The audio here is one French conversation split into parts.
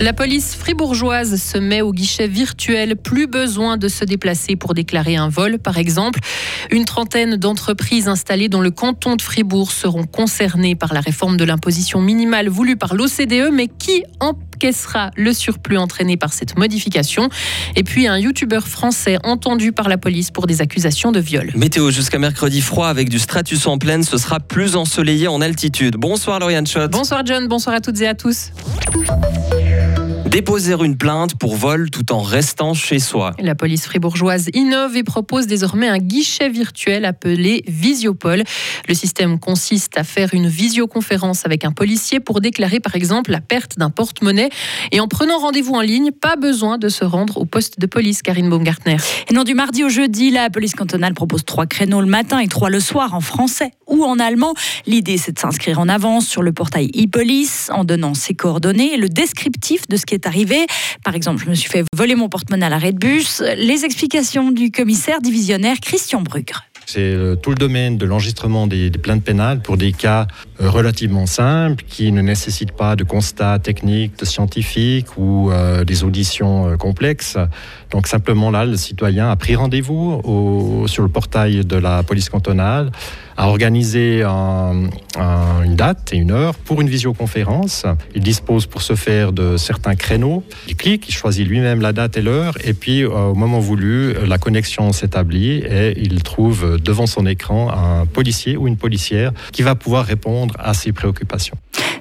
La police fribourgeoise se met au guichet virtuel. Plus besoin de se déplacer pour déclarer un vol, par exemple. Une trentaine d'entreprises installées dans le canton de Fribourg seront concernées par la réforme de l'imposition minimale voulue par l'OCDE, mais qui encaissera le surplus entraîné par cette modification Et puis un youtubeur français entendu par la police pour des accusations de viol. Météo jusqu'à mercredi froid avec du stratus en pleine, ce sera plus ensoleillé en altitude. Bonsoir Lauriane Schott. Bonsoir John, bonsoir à toutes et à tous. Déposer une plainte pour vol tout en restant chez soi. La police fribourgeoise innove et propose désormais un guichet virtuel appelé Visiopol. Le système consiste à faire une visioconférence avec un policier pour déclarer par exemple la perte d'un porte-monnaie. Et en prenant rendez-vous en ligne, pas besoin de se rendre au poste de police, Karine Baumgartner. Et non, du mardi au jeudi, la police cantonale propose trois créneaux le matin et trois le soir en français ou en allemand. L'idée, c'est de s'inscrire en avance sur le portail e-police en donnant ses coordonnées et le descriptif de ce qui est arrivé. Par exemple, je me suis fait voler mon porte-monnaie à l'arrêt de bus. Les explications du commissaire divisionnaire Christian Brugre. C'est euh, tout le domaine de l'enregistrement des, plaintes pénales pour des cas euh, relativement simples qui ne nécessitent pas de constats techniques, scientifiques ou euh, des auditions complexes. Donc simplement là, le citoyen a pris rendez-vous sur le portail de la police cantonale, a organisé une date et une heure pour une visioconférence. Il dispose pour ce faire de certains créneaux. Il clique, il choisit lui-même la date et l'heure, et puis au moment voulu, la connexion s'établit et il trouve devant son écran un policier ou une policière qui va pouvoir répondre à ses préoccupations.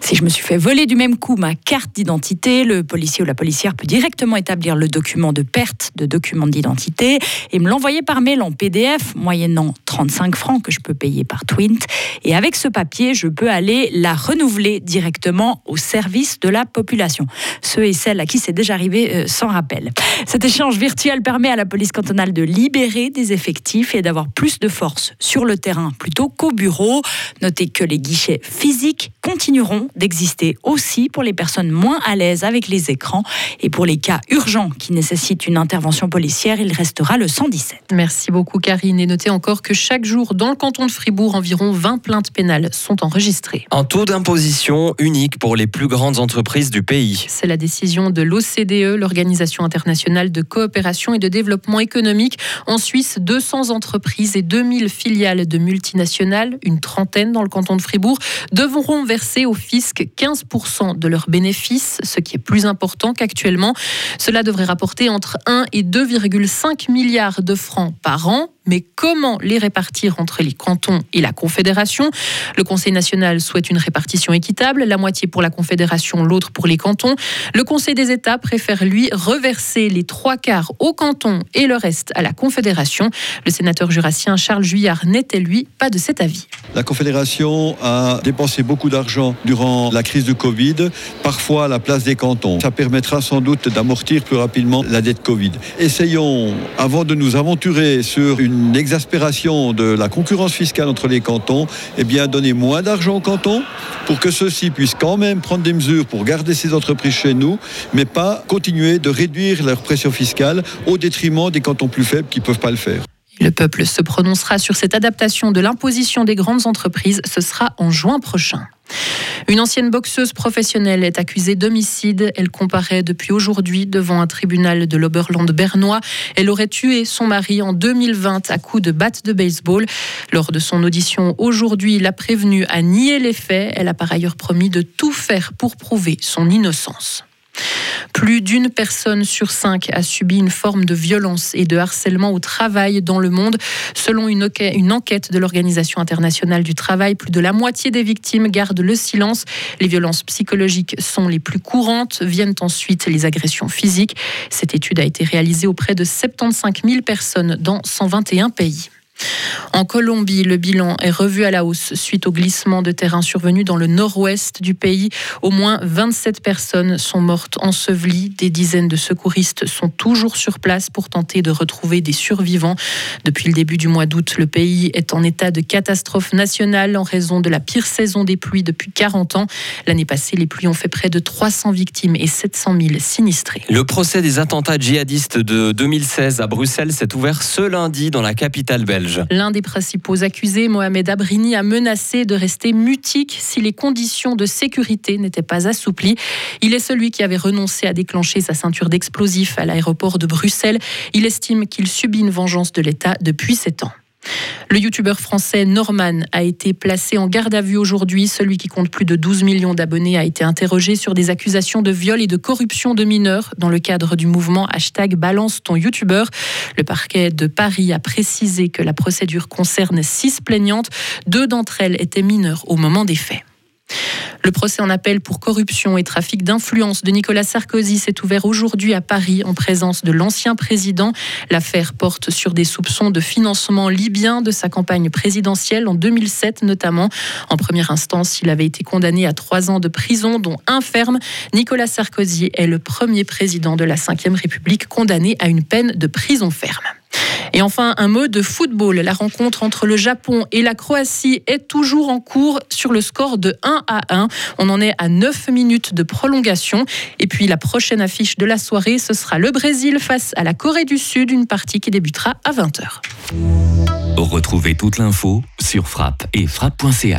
Si je me suis fait voler du même coup ma carte d'identité, le policier ou la policière peut directement établir le document de perte de document d'identité et me l'envoyer par mail en PDF, moyennant 35 francs que je peux payer par Twint. Et avec ce papier, je peux aller la renouveler directement au service de la population. Ceux et celles à qui c'est déjà arrivé euh, sans rappel. Cet échange virtuel permet à la police cantonale de libérer des effectifs et d'avoir plus de force sur le terrain plutôt qu'au bureau. Notez que les guichets physiques continueront d'exister aussi pour les personnes moins à l'aise avec les écrans et pour les cas urgents qui nécessitent une intervention policière, il restera le 117. Merci beaucoup Karine et notez encore que chaque jour dans le canton de Fribourg, environ 20 plaintes pénales sont enregistrées. Un taux d'imposition unique pour les plus grandes entreprises du pays. C'est la décision de l'OCDE, l'Organisation internationale de coopération et de développement économique. En Suisse, 200 entreprises et 2000 filiales de multinationales, une trentaine dans le canton de Fribourg, devront verser au fisc 15% de leurs bénéfices, ce qui est plus important qu'actuellement. Cela devrait rapporter entre 1 et 2,5 milliards de francs par an mais comment les répartir entre les cantons et la Confédération? Le Conseil national souhaite une répartition équitable, la moitié pour la Confédération, l'autre pour les cantons. Le Conseil des États préfère, lui, reverser les trois quarts aux cantons et le reste à la Confédération. Le sénateur jurassien Charles Juillard n'était, lui, pas de cet avis. La Confédération a dépensé beaucoup d'argent durant la crise du Covid, parfois à la place des cantons. Ça permettra sans doute d'amortir plus rapidement la dette Covid. Essayons, avant de nous aventurer sur une une exaspération de la concurrence fiscale entre les cantons, eh bien donner moins d'argent aux cantons pour que ceux-ci puissent quand même prendre des mesures pour garder ces entreprises chez nous, mais pas continuer de réduire leur pression fiscale au détriment des cantons plus faibles qui ne peuvent pas le faire. Le peuple se prononcera sur cette adaptation de l'imposition des grandes entreprises. Ce sera en juin prochain. Une ancienne boxeuse professionnelle est accusée d'homicide. Elle comparaît depuis aujourd'hui devant un tribunal de l'Oberland bernois. Elle aurait tué son mari en 2020 à coups de batte de baseball. Lors de son audition aujourd'hui, la prévenue a nié les faits. Elle a par ailleurs promis de tout faire pour prouver son innocence. Plus d'une personne sur cinq a subi une forme de violence et de harcèlement au travail dans le monde. Selon une, enquête de l'Organisation internationale du travail, plus de la moitié des victimes gardent le silence. Les violences psychologiques sont les plus courantes. Viennent ensuite les agressions physiques. Cette étude a été réalisée auprès de 75 000 personnes dans 121 pays. En Colombie, le bilan est revu à la hausse suite au glissement de terrain survenu dans le nord-ouest du pays. Au moins 27 personnes sont mortes ensevelies. Des dizaines de secouristes sont toujours sur place pour tenter de retrouver des survivants. Depuis le début du mois d'août, le pays est en état de catastrophe nationale en raison de la pire saison des pluies depuis 40 ans. L'année passée, les pluies ont fait près de 300 victimes et 700 000 sinistrés. Le procès des attentats djihadistes de 2016 à Bruxelles s'est ouvert ce lundi dans la capitale belge. L'un des principaux accusés, Mohamed Abrini, a menacé de rester mutique si les conditions de sécurité n'étaient pas assouplies. Il est celui qui avait renoncé à déclencher sa ceinture d'explosifs à l'aéroport de Bruxelles. Il estime qu'il subit une vengeance de l'État depuis sept ans. Le youtubeur français Norman a été placé en garde à vue aujourd'hui. Celui qui compte plus de 12 millions d'abonnés a été interrogé sur des accusations de viol et de corruption de mineurs dans le cadre du mouvement hashtag Balance ton youtubeur. Le parquet de Paris a précisé que la procédure concerne six plaignantes. Deux d'entre elles étaient mineures au moment des faits. Le procès en appel pour corruption et trafic d'influence de Nicolas Sarkozy s'est ouvert aujourd'hui à Paris en présence de l'ancien président. L'affaire porte sur des soupçons de financement libyen de sa campagne présidentielle en 2007 notamment. En première instance, il avait été condamné à trois ans de prison, dont un ferme. Nicolas Sarkozy est le premier président de la Ve République condamné à une peine de prison ferme. Et enfin, un mot de football. La rencontre entre le Japon et la Croatie est toujours en cours sur le score de 1 à 1. On en est à 9 minutes de prolongation. Et puis la prochaine affiche de la soirée, ce sera le Brésil face à la Corée du Sud, une partie qui débutera à 20h. Retrouvez toute l'info sur frappe et frappe.ch.